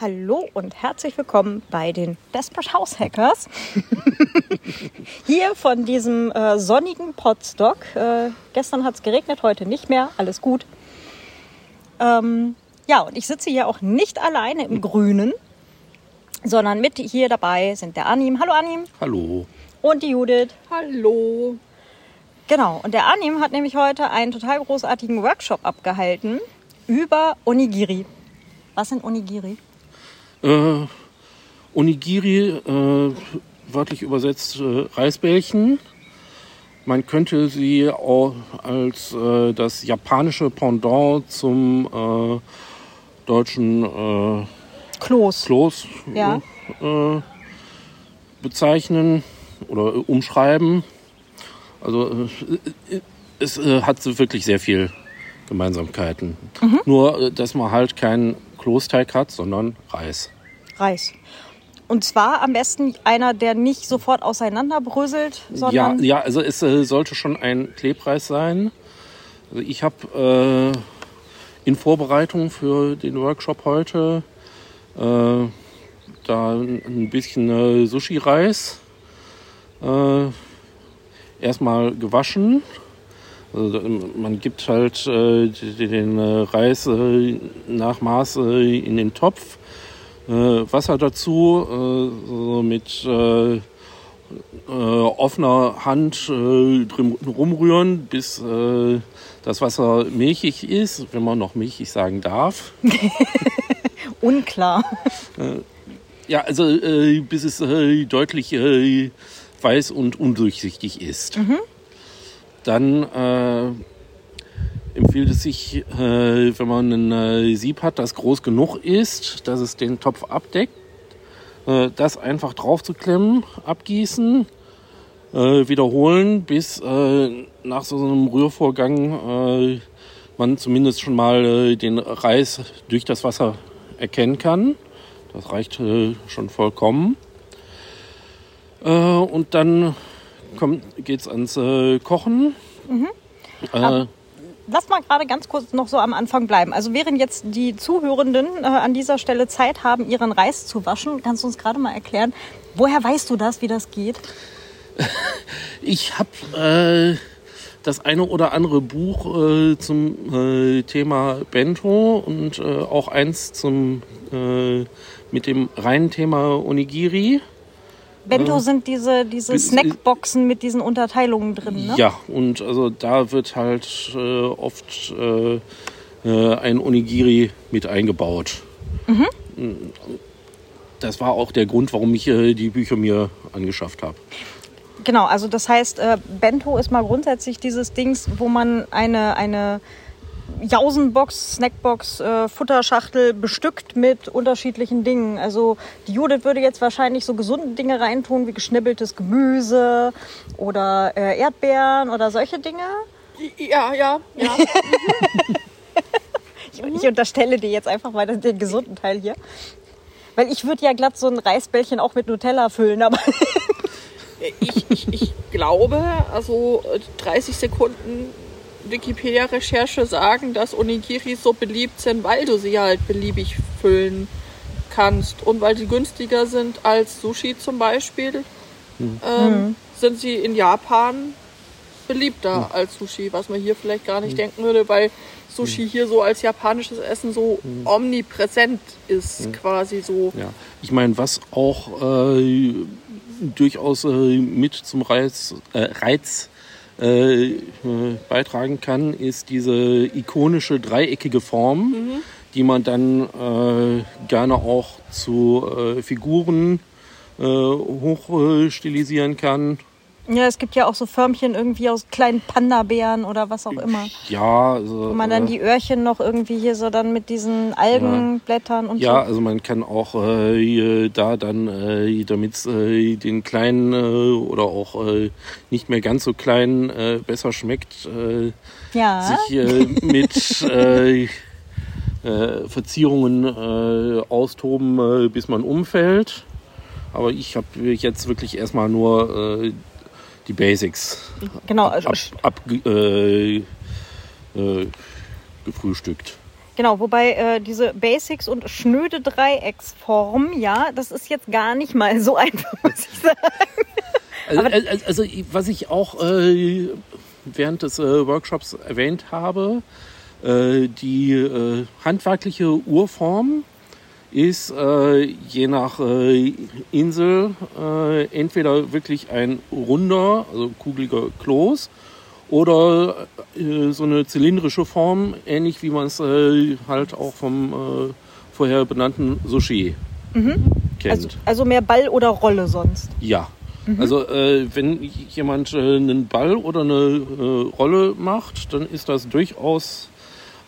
Hallo und herzlich willkommen bei den Desperate House Hackers. Hier von diesem äh, sonnigen Podstock. Äh, gestern hat es geregnet, heute nicht mehr. Alles gut. Ähm, ja, und ich sitze hier auch nicht alleine im Grünen, sondern mit hier dabei sind der Anim. Hallo Anim. Hallo. Und die Judith. Hallo. Genau, und der Anim hat nämlich heute einen total großartigen Workshop abgehalten über Onigiri. Was sind Onigiri? Äh, Onigiri, äh, wörtlich übersetzt äh, Reisbällchen. Man könnte sie auch als äh, das japanische Pendant zum äh, deutschen äh, Kloß. Kloß Ja. äh, bezeichnen oder umschreiben. Also äh, es äh, hat wirklich sehr viel Gemeinsamkeiten. Nur, äh, dass man halt keinen Kloßteig hat, sondern Reis. Reis. Und zwar am besten einer, der nicht sofort auseinanderbröselt, Ja, sondern ja, also es äh, sollte schon ein Klebreis sein. Also ich habe äh, in Vorbereitung für den Workshop heute äh, da ein bisschen äh, Sushi-Reis äh, erstmal gewaschen. Also, da- man gibt halt äh, den äh, Reis äh, nach Maß äh, in den Topf, äh, Wasser dazu, äh, so mit äh, äh, offener Hand äh, drin rumrühren, bis äh, das Wasser milchig ist, wenn man noch milchig sagen darf. unklar. Ja, also äh, bis es äh, deutlich äh, weiß und undurchsichtig ist. Dann äh, empfiehlt es sich, äh, wenn man ein äh, Sieb hat, das groß genug ist, dass es den Topf abdeckt, äh, das einfach drauf zu klemmen, abgießen, äh, wiederholen, bis nach so einem Rührvorgang man zumindest schon mal den Reis durch das Wasser erkennen kann. Das reicht schon vollkommen. Und dann geht es ans äh, Kochen. Äh, Lass mal gerade ganz kurz noch so am Anfang bleiben. Also während jetzt die Zuhörenden äh, an dieser Stelle Zeit haben, ihren Reis zu waschen, kannst du uns gerade mal erklären, woher weißt du das, wie das geht? ich habe äh, das eine oder andere Buch äh, zum äh, Thema Bento und äh, auch eins zum äh, mit dem reinen Thema Onigiri. Bento sind diese, diese Bis- Snackboxen mit diesen Unterteilungen drin, ne? Ja, und also da wird halt äh, oft äh, äh, ein Onigiri mit eingebaut. Das war auch der Grund, warum ich äh, die Bücher mir angeschafft habe. Genau, also das heißt, äh, Bento ist mal grundsätzlich dieses Dings, wo man eine, eine Jausenbox, Snackbox, äh, Futterschachtel bestückt mit unterschiedlichen Dingen. Also die Judith würde jetzt wahrscheinlich so gesunde Dinge reintun, wie geschnibbeltes Gemüse oder äh, Erdbeeren oder solche Dinge. Ja, ja, ja. Ich, ich unterstelle dir jetzt einfach mal den, den gesunden Teil hier. Weil ich würde ja glatt so ein Reisbällchen auch mit Nutella füllen, aber Ich, ich, ich glaube, also äh, 30 Sekunden Wikipedia-Recherche sagen, dass Onigiri so beliebt sind, weil du sie halt beliebig füllen kannst. Und weil sie günstiger sind als Sushi zum Beispiel, ähm, sind sie in Japan beliebter als Sushi, was man hier vielleicht gar nicht denken würde, weil Sushi hier so als japanisches Essen so omnipräsent ist, quasi so. Ja, ich meine, was auch äh, durchaus äh, mit zum Reiz, äh, Reiz äh, äh, beitragen kann, ist diese ikonische dreieckige Form, die man dann äh, gerne auch zu äh, Figuren äh, hoch äh, stilisieren kann. Ja, es gibt ja auch so Förmchen irgendwie aus kleinen Panda-Bären oder was auch immer. Ja, also, Wo man dann äh, die Öhrchen noch irgendwie hier so dann mit diesen Algenblättern und Ja, so. also man kann auch äh, da dann, äh, damit es äh, den kleinen äh, oder auch äh, nicht mehr ganz so kleinen besser schmeckt, Ja, sich mit Verzierungen austoben, bis man umfällt. Aber ich habe jetzt wirklich erstmal nur äh, die Basics genau. Also, ab, ab, äh, äh, gefrühstückt. Genau, wobei äh, diese Basics und schnöde Dreiecksform, ja, das ist jetzt gar nicht mal so einfach, muss ich sagen. Also, also, also was ich auch äh, während des äh, Workshops erwähnt habe, äh, die äh, handwerkliche Urform ist äh, je nach äh, Insel äh, entweder wirklich ein runder, also kugeliger Kloß oder äh, so eine zylindrische Form, ähnlich wie man es äh, halt auch vom äh, vorher benannten Sushi kennt. Also, also mehr Ball oder Rolle sonst. Ja. Also äh, wenn jemand einen Ball oder eine Rolle macht, dann ist das durchaus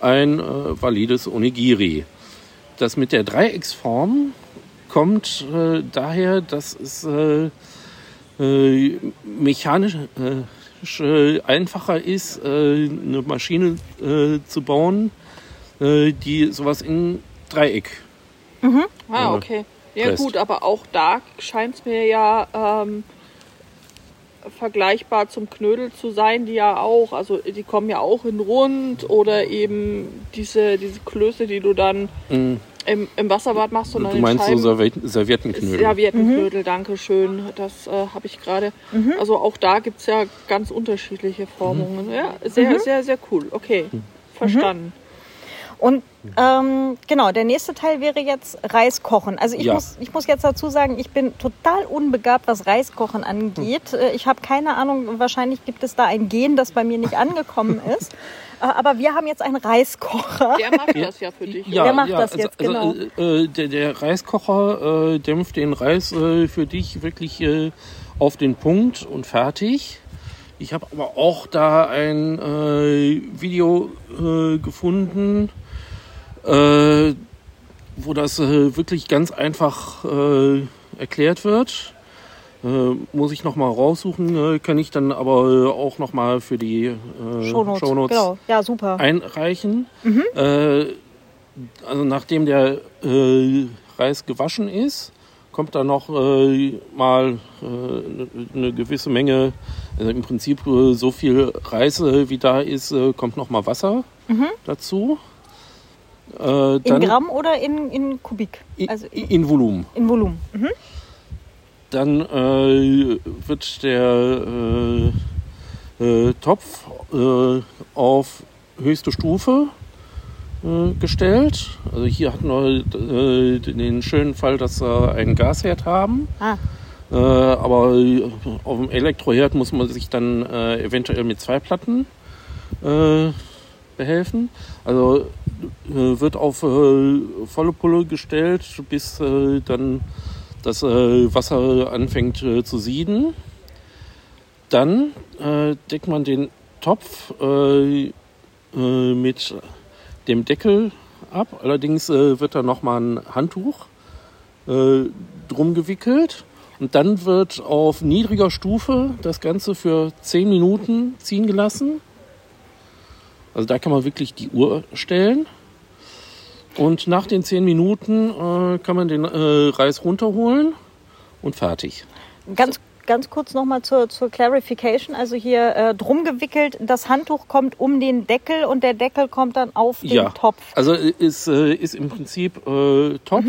ein valides Onigiri. Das mit der Dreiecksform kommt äh, daher, dass es äh, äh, mechanisch äh, einfacher ist, äh, eine Maschine äh, zu bauen, äh, die sowas in Dreieck Ah, Ja. okay. Ja Presst. gut, aber auch da scheint es mir ja ähm, vergleichbar zum Knödel zu sein, die ja auch, also die kommen ja auch in rund oder eben diese, diese Klöße, die du dann Mm, im, im Wasserbad machst und dann Du in meinst so Scheiben. Serviet- Serviettenknödel? Serviettenknödel, danke schön. Das äh, habe ich gerade. Also auch da gibt es ja ganz unterschiedliche Formungen. Ja, sehr, sehr, sehr cool. Okay, verstanden. Und ähm, genau, der nächste Teil wäre jetzt Reis kochen. Also ich, Ja. muss, ich muss jetzt dazu sagen, ich bin total unbegabt, was Reiskochen angeht. Äh, Ich habe keine Ahnung, wahrscheinlich gibt es da ein Gen, das bei mir nicht angekommen ist. Äh, Aber wir haben jetzt einen Reiskocher. Der macht das ja für dich. Wer macht das jetzt, genau? Also, äh, der, der Reiskocher äh, dämpft den Reis äh, für dich wirklich äh, auf den Punkt und fertig. Ich habe aber auch da ein äh, Video äh, gefunden, äh, wo das äh, wirklich ganz einfach äh, erklärt wird. Äh, muss ich noch mal raussuchen, äh, kann ich dann aber äh, auch noch mal für die Shownotes. Shownotes Genau, ja, super. einreichen. Äh, also nachdem der Reis gewaschen ist, kommt da noch mal eine gewisse Menge, also im Prinzip so viel Reis wie da ist, kommt noch mal Wasser dazu. Äh, In Gramm oder in, in Kubik? in, Also in, in Volumen. in Volumen. Mhm. Dann äh, wird der äh, äh, Topf äh, auf höchste Stufe äh, gestellt. Also hier hatten wir den schönen Fall, dass wir einen Gasherd haben. Ah, aber auf dem Elektroherd muss man sich dann eventuell mit zwei Platten behelfen. Also wird auf äh, volle Pulle gestellt, bis äh, dann das äh, Wasser anfängt äh, zu sieden. Dann äh, deckt man den Topf äh, äh, mit dem Deckel ab. Allerdings äh, wird da nochmal ein Handtuch äh, drum gewickelt. Und dann wird auf niedriger Stufe das Ganze für 10 Minuten ziehen gelassen. Also da kann man wirklich die Uhr stellen. Und nach den 10 Minuten äh, kann man den äh, Reis runterholen und fertig. ganz, ganz kurz nochmal zur, zur Clarification. Also hier äh, drum gewickelt, das Handtuch kommt um den Deckel und der Deckel kommt dann auf den ja, Topf. also ist, äh, ist im Prinzip äh, Topf.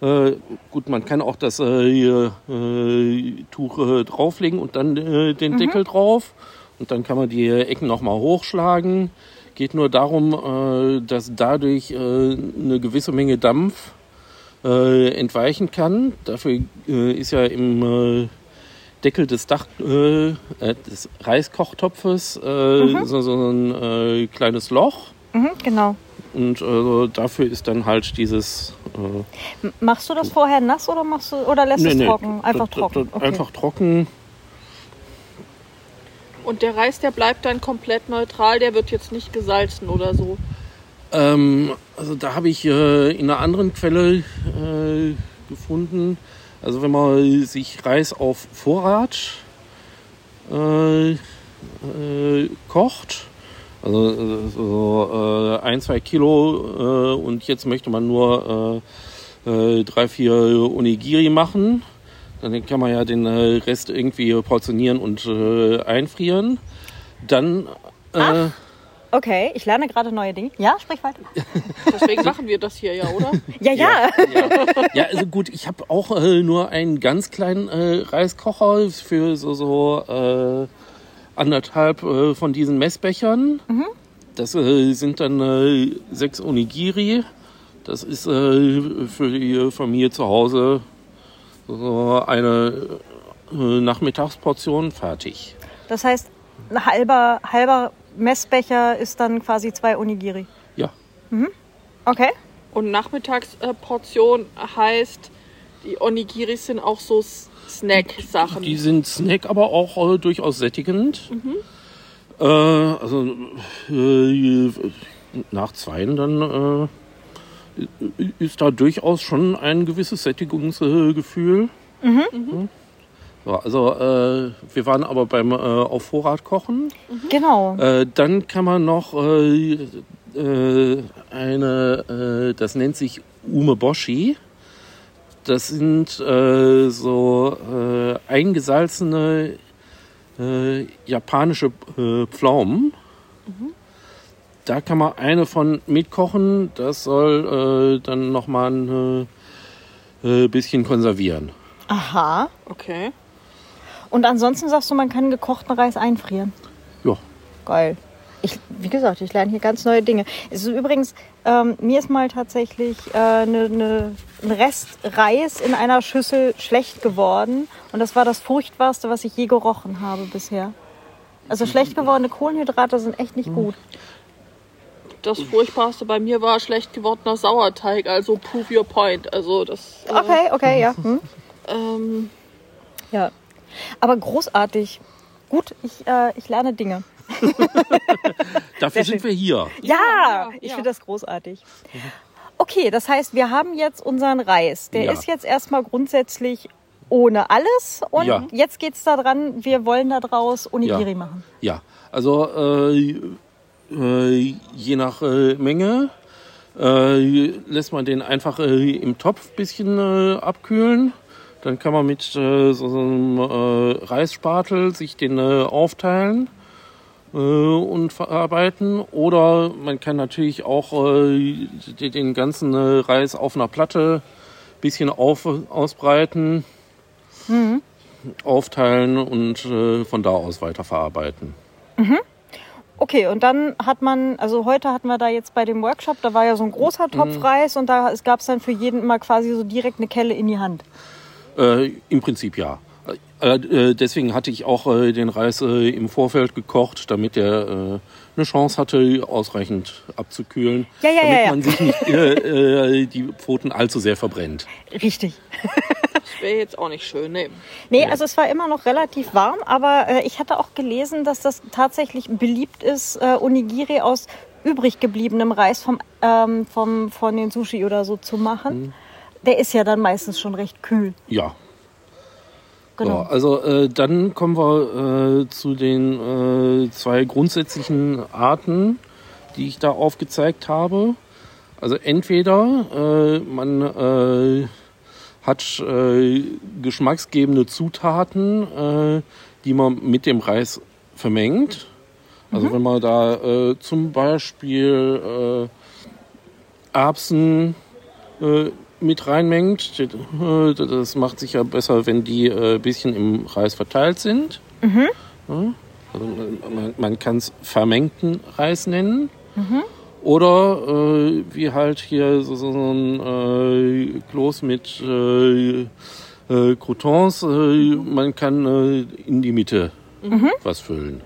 Äh, gut, man kann auch das Tuch drauflegen und dann den Deckel drauf. Und dann kann man die Ecken nochmal hochschlagen. Geht nur darum, äh, dass dadurch äh, eine gewisse Menge Dampf äh, entweichen kann. Dafür ist ja im Deckel des, Dach, des Reiskochtopfes äh, so, so ein kleines Loch. Mhm, genau. Und äh, dafür ist dann halt dieses. Äh, Machst du das vorher nass oder machst du oder lässt es trocken? Einfach trocken. Okay. Einfach trocken. Und der Reis, der bleibt dann komplett neutral, der wird jetzt nicht gesalzen oder so. Ähm, also da habe ich äh, in einer anderen Quelle äh, gefunden. Also wenn man sich Reis auf Vorrat äh, äh, kocht, also äh, so äh, ein, zwei Kilo und jetzt möchte man nur drei, vier Onigiri machen, dann kann man ja den äh, Rest irgendwie portionieren und äh, einfrieren. Dann äh, Okay, ich lerne gerade neue Dinge. Ja, sprich weiter. Deswegen machen wir das hier ja, oder? Ja, ja. ja. ja, also gut, ich habe auch äh, nur einen ganz kleinen äh, Reiskocher für so, so äh, anderthalb äh, von diesen Messbechern. Das äh, sind dann äh, sechs Onigiri. Das ist äh, für die Familie zu Hause so eine äh, Nachmittagsportion fertig. Das heißt, ein halber, halber Messbecher ist dann quasi zwei Onigiri. Ja, Okay. Und Nachmittagsportion heißt, die Onigiris sind auch so Snack-Sachen. die sind Snack, aber auch äh, durchaus sättigend. Äh, also äh, nach zweien dann äh, ist da durchaus schon ein gewisses Sättigungsgefühl. Mhm. So, also äh, wir waren aber beim äh, auf Vorrat kochen. Genau. Äh, dann kann man noch äh, äh, eine, äh, das nennt sich Umeboshi. Das sind so eingesalzene japanische Pflaumen. Da kann man eine von mitkochen. Das soll äh, dann nochmal ein äh, äh, bisschen konservieren. Aha. Okay. Und ansonsten sagst du, man kann gekochten Reis einfrieren. Ja. Geil. Ich, wie gesagt, ich lerne hier ganz neue Dinge. Es ist übrigens, ähm, mir ist mal tatsächlich äh, ne, ne, ein Rest Reis in einer Schüssel schlecht geworden. Und das war das furchtbarste, was ich je gerochen habe bisher. Also schlecht gewordene Kohlenhydrate sind echt nicht gut. Das Furchtbarste bei mir war schlecht gewordener Sauerteig, also prove your point. Also das. äh, Okay, okay, ja. Hm? Ähm, Ja. Aber großartig. Gut, ich, äh, ich lerne Dinge. Dafür sind wir hier. Ja, ja, ich ja. finde das großartig. Okay, das heißt, wir haben jetzt unseren Reis. Der Ja. ist jetzt erstmal grundsätzlich ohne alles. Und Ja. jetzt geht es daran, wir wollen daraus Onigiri Ja. machen. Ja, also äh, äh, je nach äh, Menge äh, lässt man den einfach äh, im Topf ein bisschen äh, abkühlen. Dann kann man mit so, so einem Reisspatel sich den aufteilen und verarbeiten. Oder man kann natürlich auch den- ganzen Reis auf einer Platte ein bisschen auf, ausbreiten, aufteilen und äh, von da aus weiterverarbeiten. Okay, und dann hat man, also heute hatten wir da jetzt bei dem Workshop, da war ja so ein großer Mhm. Topf Reis und da gab es dann für jeden immer quasi so direkt eine Kelle in die Hand. Äh, Im Prinzip ja. Äh, äh, deswegen hatte ich auch äh, den Reis äh, im Vorfeld gekocht, damit er äh, eine Chance hatte, ausreichend abzukühlen. Ja, ja, damit ja, ja. man sich nicht äh, äh, die Pfoten allzu sehr verbrennt. Richtig. das wäre jetzt auch nicht schön. Nee. Nee, also es war immer noch relativ warm, aber äh, ich hatte auch gelesen, dass das tatsächlich beliebt ist, äh, Onigiri aus übrig gebliebenem Reis vom, ähm, vom, von den Sushi oder so zu machen. Der ist ja dann meistens schon recht kühl. Ja. Genau. So, also äh, dann kommen wir äh, zu den äh, zwei grundsätzlichen Arten, die ich da aufgezeigt habe. Also entweder äh, man äh, hat äh, geschmacksgebende Zutaten, äh, die man mit dem Reis vermengt. Also wenn man da äh, zum Beispiel äh, Erbsen äh, mit reinmengt. Äh, Das macht sich ja besser, wenn die äh, ein bisschen im Reis verteilt sind. Ja, also man, man kann es vermengten Reis nennen. Oder äh, wie halt hier so, so ein äh, Kloß mit äh, äh, Croutons. Äh, man kann äh, in die Mitte was füllen.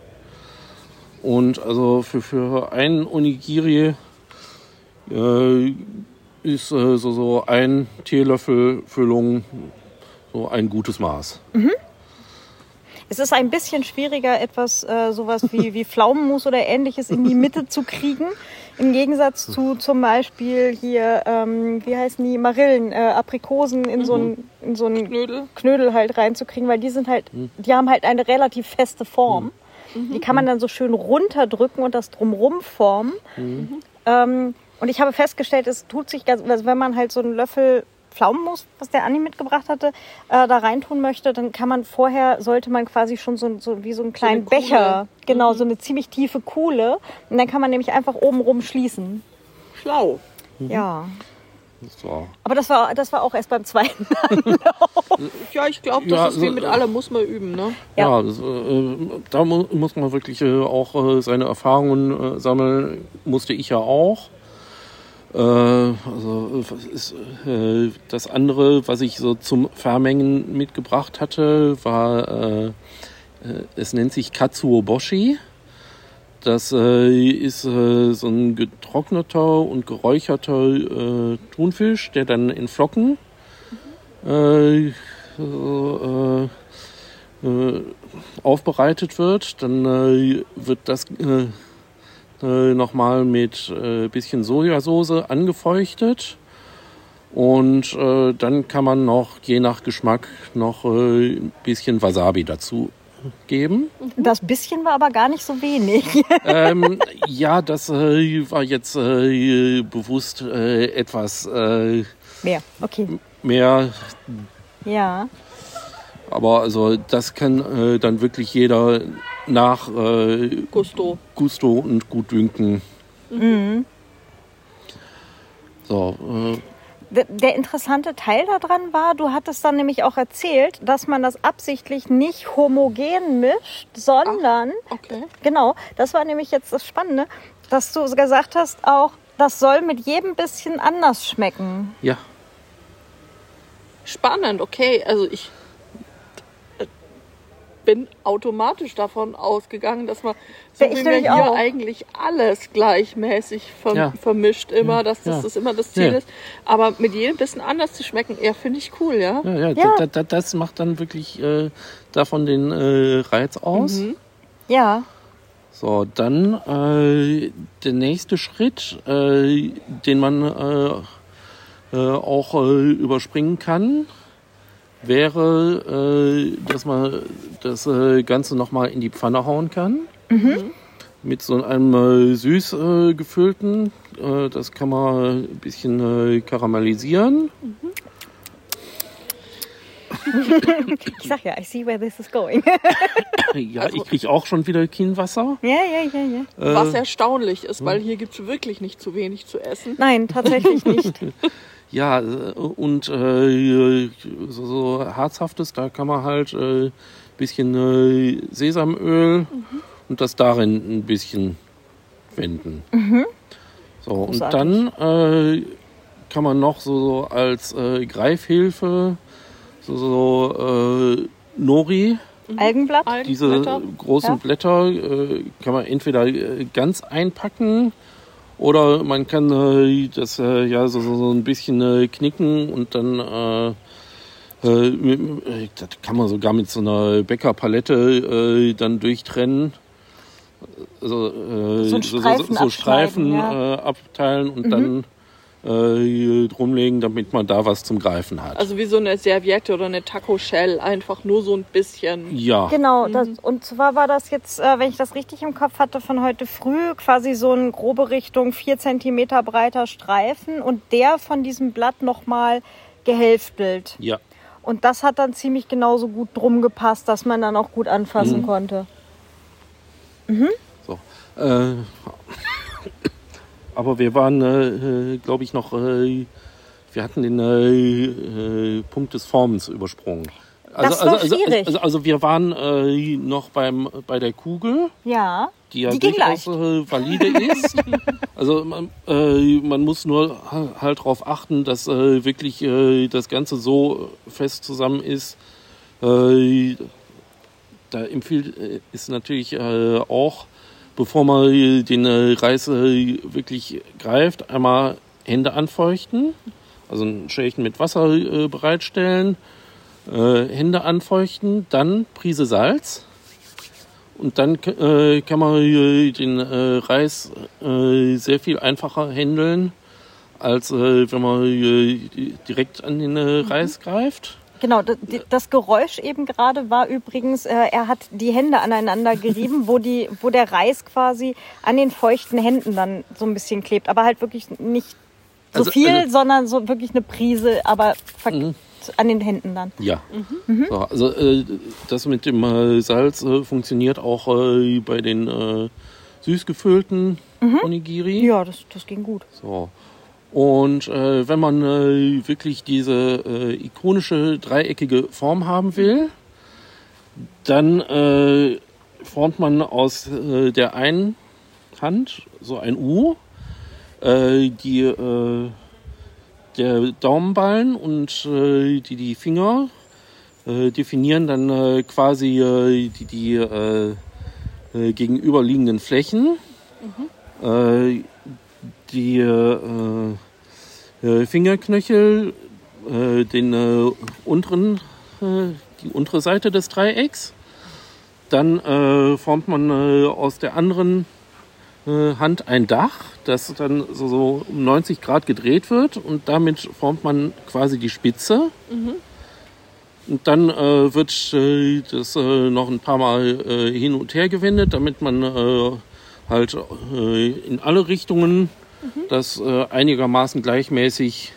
Und also für, für einen Onigiri äh, ist äh, so, so ein Teelöffel Füllung so ein gutes Maß. Es ist ein bisschen schwieriger, etwas äh, sowas wie, wie Pflaumenmus oder ähnliches in die Mitte zu kriegen. Im Gegensatz zu zum Beispiel hier, ähm, wie heißen die, Marillen, äh, Aprikosen in so ein in so einen Knödel. Knödel halt reinzukriegen, weil die sind halt, die haben halt eine relativ feste Form. Die kann man dann so schön runterdrücken und das drumrum formen. Ähm, und ich habe festgestellt, es tut sich ganz, also wenn man halt so einen Löffel Pflaumenmus, was der Anni mitgebracht hatte, äh, da reintun möchte, dann kann man vorher, sollte man quasi schon so, so wie so einen kleinen Kuhle. Becher, genau, Mhm. so eine ziemlich tiefe Kuhle. Und dann kann man nämlich einfach oben rum schließen. Schlau. Ja. So. Aber das war, das war auch erst beim zweiten. Ja, ich glaube, das Ja, ist wie so, mit äh, allem, muss man üben, ne? Ja. Ja, das, äh, da mu muss man wirklich äh, auch äh, seine Erfahrungen äh, sammeln. Musste ich ja auch. Äh, also ist, äh, das andere, was ich so zum Vermengen mitgebracht hatte, war, äh, äh, es nennt sich Katsuoboshi. Das äh, ist äh, so ein getrockneter und geräucherter Thunfisch, der dann in Flocken aufbereitet wird. Dann wird das äh, nochmal mit äh, bisschen Sojasauce angefeuchtet. Und äh, dann kann man noch, je nach Geschmack, noch äh, ein bisschen Wasabi dazu geben. Das bisschen war aber gar nicht so wenig. ähm, ja, das äh, war jetzt äh, bewusst äh, etwas äh, Mehr. Okay. mehr Ja. Aber also das kann äh, dann wirklich jeder nach äh, Gusto. Gusto und Gutdünken. So, äh, Der, interessante Teil daran war, du hattest dann nämlich auch erzählt, dass man das absichtlich nicht homogen mischt, sondern, Okay. genau, das war nämlich jetzt das Spannende, dass du gesagt hast auch, das soll mit jedem bisschen anders schmecken. ja, Spannend, okay. Also ich bin automatisch davon ausgegangen, dass man so Ja, ich wie wir hier auch. eigentlich alles gleichmäßig verm Ja. vermischt immer, dass das, Ja. das immer das Ziel Ja. ist. Aber mit jedem bisschen anders zu schmecken, ja, finde ich cool, ja. ja, ja, Ja. Da, da, das macht dann wirklich äh, davon den äh, Reiz aus. Mhm. Ja. So, dann äh, der nächste Schritt, äh, den man äh, äh, auch äh, überspringen kann, wäre, äh, dass man das äh, Ganze nochmal in die Pfanne hauen kann. Mit so einem äh, süß äh, gefüllten. Äh, das kann man ein bisschen äh, karamellisieren. Ich sag ja, I see where this is going. Ja, ich kriege auch schon wieder Kienwasser. ja, ja, ja, ja. Was erstaunlich ist, weil hier gibt es wirklich nicht zu wenig zu essen. Nein, tatsächlich nicht. Ja, äh, und äh, so, so herzhaftes, da kann man halt ein äh, bisschen äh, Sesamöl und das darin ein bisschen wenden. So, und Großartig. dann äh, kann man noch so, so als äh, Greifhilfe so, so Nori, Algenblatt? diese Algenblätter. großen Ja. Blätter, kann man entweder ganz einpacken oder man kann äh, das äh, ja so, so so ein bisschen äh, knicken und dann äh, äh, äh, das kann man sogar mit so einer Bäckerpalette äh, dann durchtrennen. Also äh, So so Streifen äh, abteilen und dann äh, drumlegen, damit man da was zum Greifen hat. Also wie so eine Serviette oder eine Taco Shell, einfach nur so ein bisschen. ja. Genau, das, und zwar war das jetzt, äh, wenn ich das richtig im Kopf hatte, von heute früh quasi so ein grobe Richtung 4 cm breiter Streifen und der von diesem Blatt nochmal gehälftelt. Ja. Und das hat dann ziemlich genauso gut drum gepasst, dass man dann auch gut anfassen konnte. So. Äh, aber wir waren, äh, glaube ich, noch, äh, wir hatten den äh, äh, Punkt des Formens übersprungen. Also, Das war also, also, schwierig. also, also wir waren äh, noch beim, bei der Kugel, Ja, die ja Die ging durchaus äh, valide ist. also man, äh, man muss nur ha- halt darauf achten, dass äh, wirklich äh, das Ganze so fest zusammen ist. Äh, da empfiehlt äh, ist natürlich äh, auch, bevor man den äh, Reis äh, wirklich greift, einmal Hände anfeuchten, also ein Schälchen mit Wasser äh, bereitstellen, Hände anfeuchten, dann Prise Salz. Und dann kann man den Reis sehr viel einfacher handeln, als wenn man direkt an den Reis greift. Genau. Das, Geräusch eben gerade war übrigens, äh, er hat die Hände aneinander gerieben, wo, die, wo der Reis quasi an den feuchten Händen dann so ein bisschen klebt. Aber halt wirklich nicht so Also- viel, also- sondern so wirklich eine Prise, aber Mhm. an den Händen dann. Ja. Mhm. So, also äh, das mit dem äh, Salz äh, funktioniert auch äh, bei den äh, süß gefüllten Onigiri. Mhm. Ja, das, das ging gut. So. Und äh, wenn man äh, wirklich diese äh, ikonische dreieckige Form haben will, dann äh, formt man aus äh, der einen Hand so ein U, äh, die äh, der Daumenballen und äh, die, die Finger äh, definieren dann äh, quasi äh, die, die äh, äh, gegenüberliegenden Flächen. Äh, die äh, äh, Fingerknöchel, äh, den äh, unteren, äh, die untere Seite des Dreiecks. Dann formt man aus der anderen Hand ein Dach, das dann so, so um 90 Grad gedreht wird und damit formt man quasi die Spitze. Und dann äh, wird äh, das äh, noch ein paar Mal hin und her gewendet, damit man halt in alle Richtungen das äh, einigermaßen gleichmäßig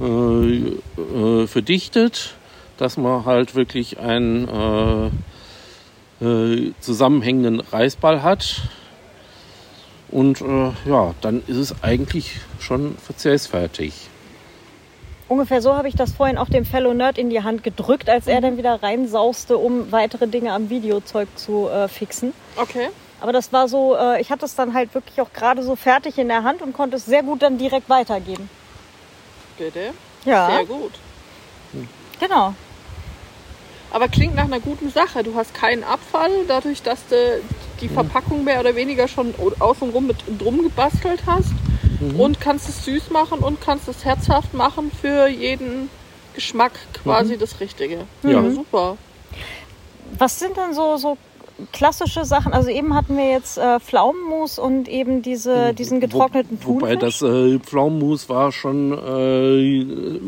äh, äh, verdichtet, dass man halt wirklich einen äh, äh, zusammenhängenden Reißball hat. Und äh, ja, dann ist es eigentlich schon verzehrsfertig. Ungefähr so habe ich das vorhin auch dem Fellow Nerd in die Hand gedrückt, als er dann wieder reinsauste, um weitere Dinge am Videozeug zu äh, fixen. Okay. Aber das war so, äh, ich hatte es dann halt wirklich auch gerade so fertig in der Hand und konnte es sehr gut dann direkt weitergeben. Bitte. Ja, Sehr gut. genau. Aber klingt nach einer guten Sache. Du hast keinen Abfall, dadurch, dass du die Verpackung mehr oder weniger schon außenrum mit drum gebastelt hast. Und kannst es süß machen und kannst es herzhaft machen für jeden Geschmack quasi das Richtige. Ja. super. Was sind denn so, so klassische Sachen? Also eben hatten wir jetzt äh, Pflaumenmus und eben diese, diesen getrockneten Wo, Wobei Thunfisch. das äh, Pflaumenmus war schon. Äh,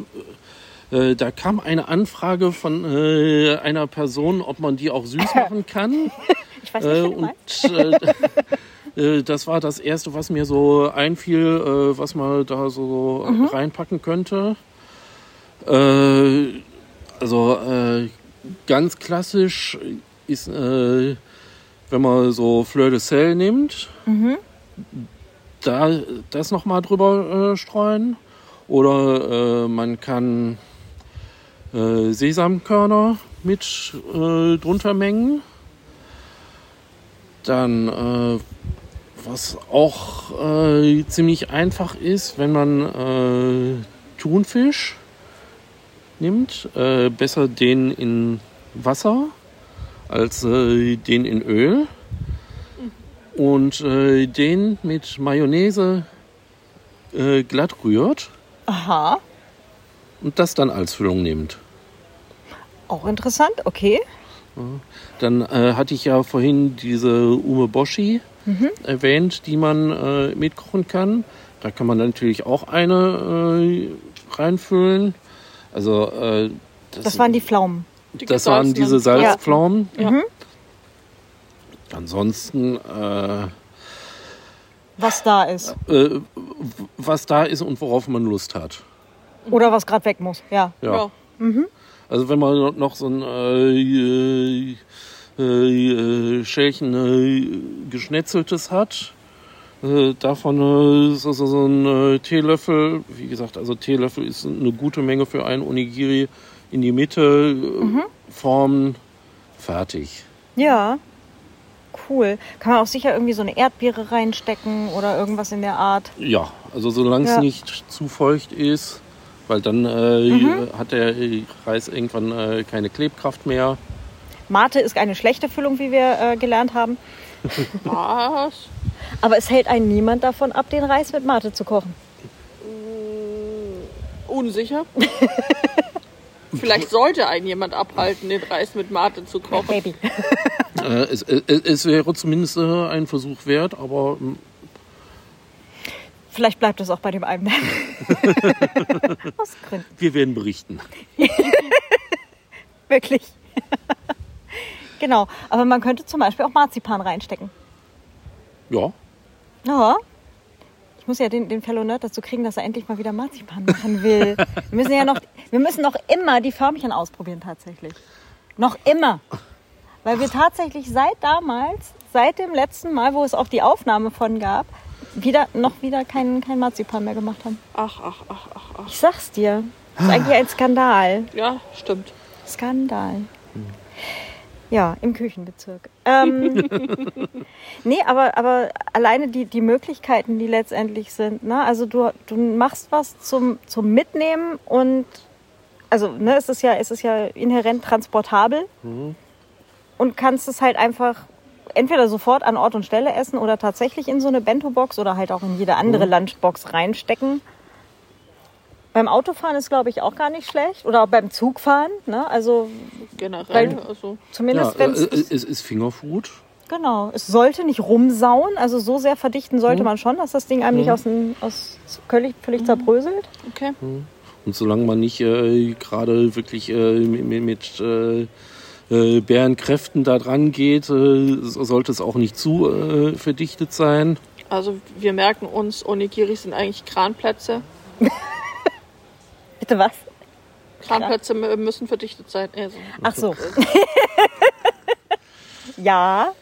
äh, da kam eine Anfrage von äh, einer Person, ob man die auch süß machen kann. ich weiß nicht, Äh, und das war das erste, was mir so einfiel, was man da so reinpacken könnte. Also ganz klassisch ist, äh, wenn man so Fleur de Sel nimmt, da das noch mal drüber äh, streuen. Oder äh, man kann äh, Sesamkörner mit äh, drunter mengen. Dann, äh, was auch äh, ziemlich einfach ist, wenn man äh, Thunfisch nimmt, äh, besser den in Wasser als äh, den in Öl. Und äh, den mit Mayonnaise äh, glatt rührt Aha, und das dann als Füllung nimmt. auch interessant, okay. Dann äh, hatte ich ja vorhin diese Umeboshi erwähnt, die man äh, mitkochen kann. Da kann man natürlich auch eine äh, reinfüllen. Also äh, Das waren die Pflaumen. Die das waren diese Salzpflaumen. Ja. Ansonsten, äh, Was da ist. äh, was da ist und worauf man Lust hat. Oder was gerade weg muss, ja. Ja. Ja. Also wenn man noch so ein äh, äh, äh, Schälchen äh, geschnetzeltes hat, äh, davon äh, so, so, so ein äh, Teelöffel, wie gesagt, also Teelöffel ist eine gute Menge für einen Onigiri in die Mitte äh, formen, fertig. Ja, cool. Kann man auch sicher irgendwie so eine Erdbeere reinstecken oder irgendwas in der Art. Ja, also solange es Ja. nicht zu feucht ist, weil dann äh, hat der Reis irgendwann äh, keine Klebkraft mehr. Mate ist eine schlechte Füllung, wie wir äh, gelernt haben. Was? Aber es hält einen niemand davon ab, den Reis mit Mate zu kochen. Unsicher. Vielleicht sollte einen jemand abhalten, den Reis mit Mate zu kochen. Baby. Äh, es, es, es wäre zumindest äh, ein Versuch wert, aber mm, Vielleicht bleibt es auch bei dem einen. Aus Gründen. wir werden berichten. Wirklich. genau. Aber man könnte zum Beispiel auch Marzipan reinstecken. Ja, Ja. Ich muss ja den, den Fellow Nerd dazu kriegen, dass er endlich mal wieder Marzipan machen will. Wir müssen ja noch, wir müssen noch immer die Förmchen ausprobieren tatsächlich. Noch immer. Weil wir tatsächlich seit damals, seit dem letzten Mal, wo es auch die Aufnahme von gab, wieder, noch wieder kein, kein Marzipan mehr gemacht haben. Ach, ach, ach, ach, ach. Ich sag's dir. Das ist eigentlich ein Skandal. Ja, stimmt. Skandal. Ja, im Küchenbezirk. Ähm, nee, aber, aber alleine die, die Möglichkeiten, die letztendlich sind. Ne? Also du, du machst was zum, zum Mitnehmen und also ne, es, ist ja, es ist ja inhärent transportabel und kannst es halt einfach entweder sofort an Ort und Stelle essen oder tatsächlich in so eine Bento-Box oder halt auch in jede andere Lunchbox reinstecken. Beim Autofahren ist, glaube ich, auch gar nicht schlecht. Oder auch beim Zugfahren. Ne? Also Generell. Weil- also, Ja, zumindest, äh, wenn äh, es... es ist Fingerfood. Genau, es sollte nicht rumsauen. Also so sehr verdichten sollte man schon, dass das Ding einem nicht aus, dem, aus völlig, völlig zerbröselt. okay. Und solange man nicht äh, gerade wirklich äh, mit, mit äh, äh, Bärenkräften da dran geht, äh, so- sollte es auch nicht zu äh, verdichtet sein. Also wir merken uns, Onigiris sind eigentlich Kranplätze. Bitte was? Kranplätze mü- müssen verdichtet sein. Also, Ach so. ja,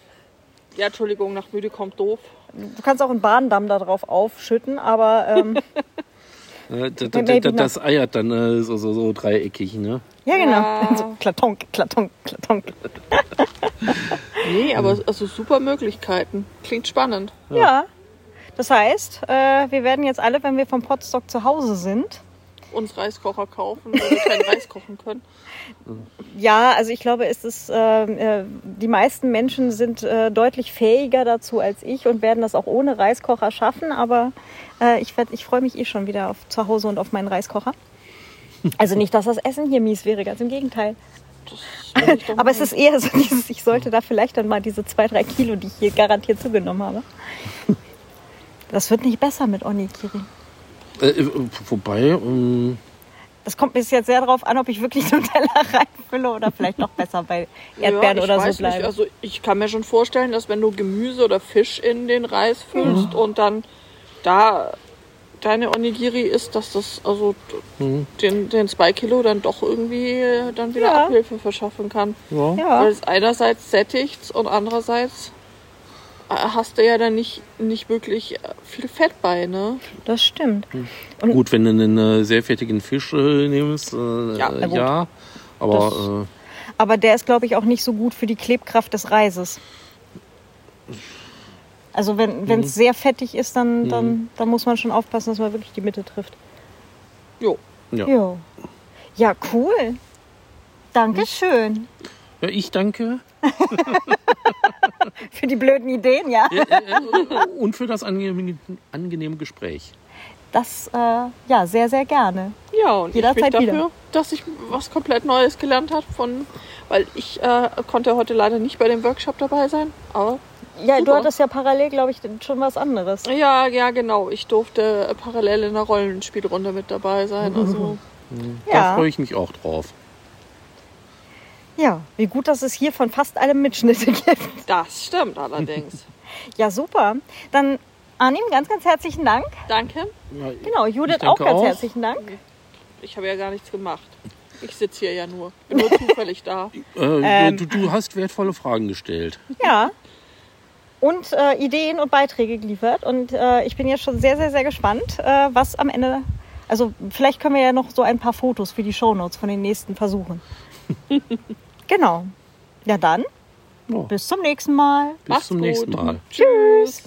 ja, Entschuldigung, nach müde kommt doof. du kannst auch einen Bahndamm da drauf aufschütten, aber ähm, Äh, da, da, Maybe da, not. das eiert dann äh, so, so, so dreieckig. Ne? ja genau. Ja. So, klatonk, klatonk, klatonk. Nee, aber also super Möglichkeiten. Klingt spannend. Ja. Das heißt, äh, wir werden jetzt alle, wenn wir vom Potstock zu Hause sind, Uns Reiskocher kaufen, weil wir keinen Reis kochen können. Ja, also ich glaube, es ist, äh, äh, die meisten Menschen sind äh, deutlich fähiger dazu als ich und werden das auch ohne Reiskocher schaffen. Aber äh, ich, ich freue mich eh schon wieder auf zu Hause und auf meinen Reiskocher. Also nicht, dass das Essen hier mies wäre, ganz im Gegenteil. Aber es ist eher so dieses, ich sollte da vielleicht dann mal diese zwei, drei Kilo, die ich hier garantiert zugenommen habe. Das wird nicht besser mit Onigiri. Äh, wobei, ähm, Das kommt bis jetzt sehr darauf an, ob ich wirklich einen Teller reinfülle oder vielleicht noch besser bei Erdbeeren ja, ich oder so bleibe. Nicht. Also ich kann mir schon vorstellen, dass wenn du Gemüse oder Fisch in den Reis füllst und dann da deine Onigiri isst, dass das also den, den zwei Kilo dann doch irgendwie äh, dann wieder Ja. Abhilfe verschaffen kann. ja. Weil es einerseits sättigt und andererseits hast du ja dann nicht, nicht wirklich äh, viel Fett bei, ne? Das stimmt. Gut, wenn du einen äh, sehr fettigen Fisch äh, nimmst, äh, Ja, gut. ja. Aber Aber der ist, glaube ich, auch nicht so gut für die Klebkraft des Reises. Also wenn Mhm. es sehr fettig ist, dann, dann, dann muss man schon aufpassen, dass man wirklich die Mitte trifft. Jo. äh, ja. Jo. Ja, cool. Dankeschön ja, ich danke. für die blöden Ideen, ja. Und für das angenehme, angenehme Gespräch. Das, äh, ja, sehr, sehr gerne. Ja, und Jederzeit ich bin dafür, wieder. dass ich was komplett Neues gelernt habe von, weil ich äh, konnte heute leider nicht bei dem Workshop dabei sein, aber Ja, du Super. hattest ja parallel, glaube ich, schon was anderes. ja, ja, genau, ich durfte äh, parallel in einer Rollenspielrunde mit dabei sein, also Da Ja, freue ich mich auch drauf. Ja, wie gut, dass es hier von fast allem Mitschnitte gibt. das stimmt allerdings. Ja, super. Dann, Arnim, ganz, ganz herzlichen Dank. Danke, Ja, Genau, Judith auch ganz auch. herzlichen Dank. ich habe ja gar nichts gemacht. Ich sitze hier ja nur, bin nur zufällig da. Äh, Ähm. du, du hast wertvolle Fragen gestellt. Ja. Und äh, Ideen und Beiträge geliefert. Und äh, ich bin jetzt schon sehr, sehr, sehr gespannt, äh, was am Ende. Also, vielleicht können wir ja noch so ein paar Fotos für die Shownotes von den nächsten Versuchen. Genau. Ja, dann, Ja, bis zum nächsten Mal. bis Macht's zum nächsten gut. Mal. Tschüss.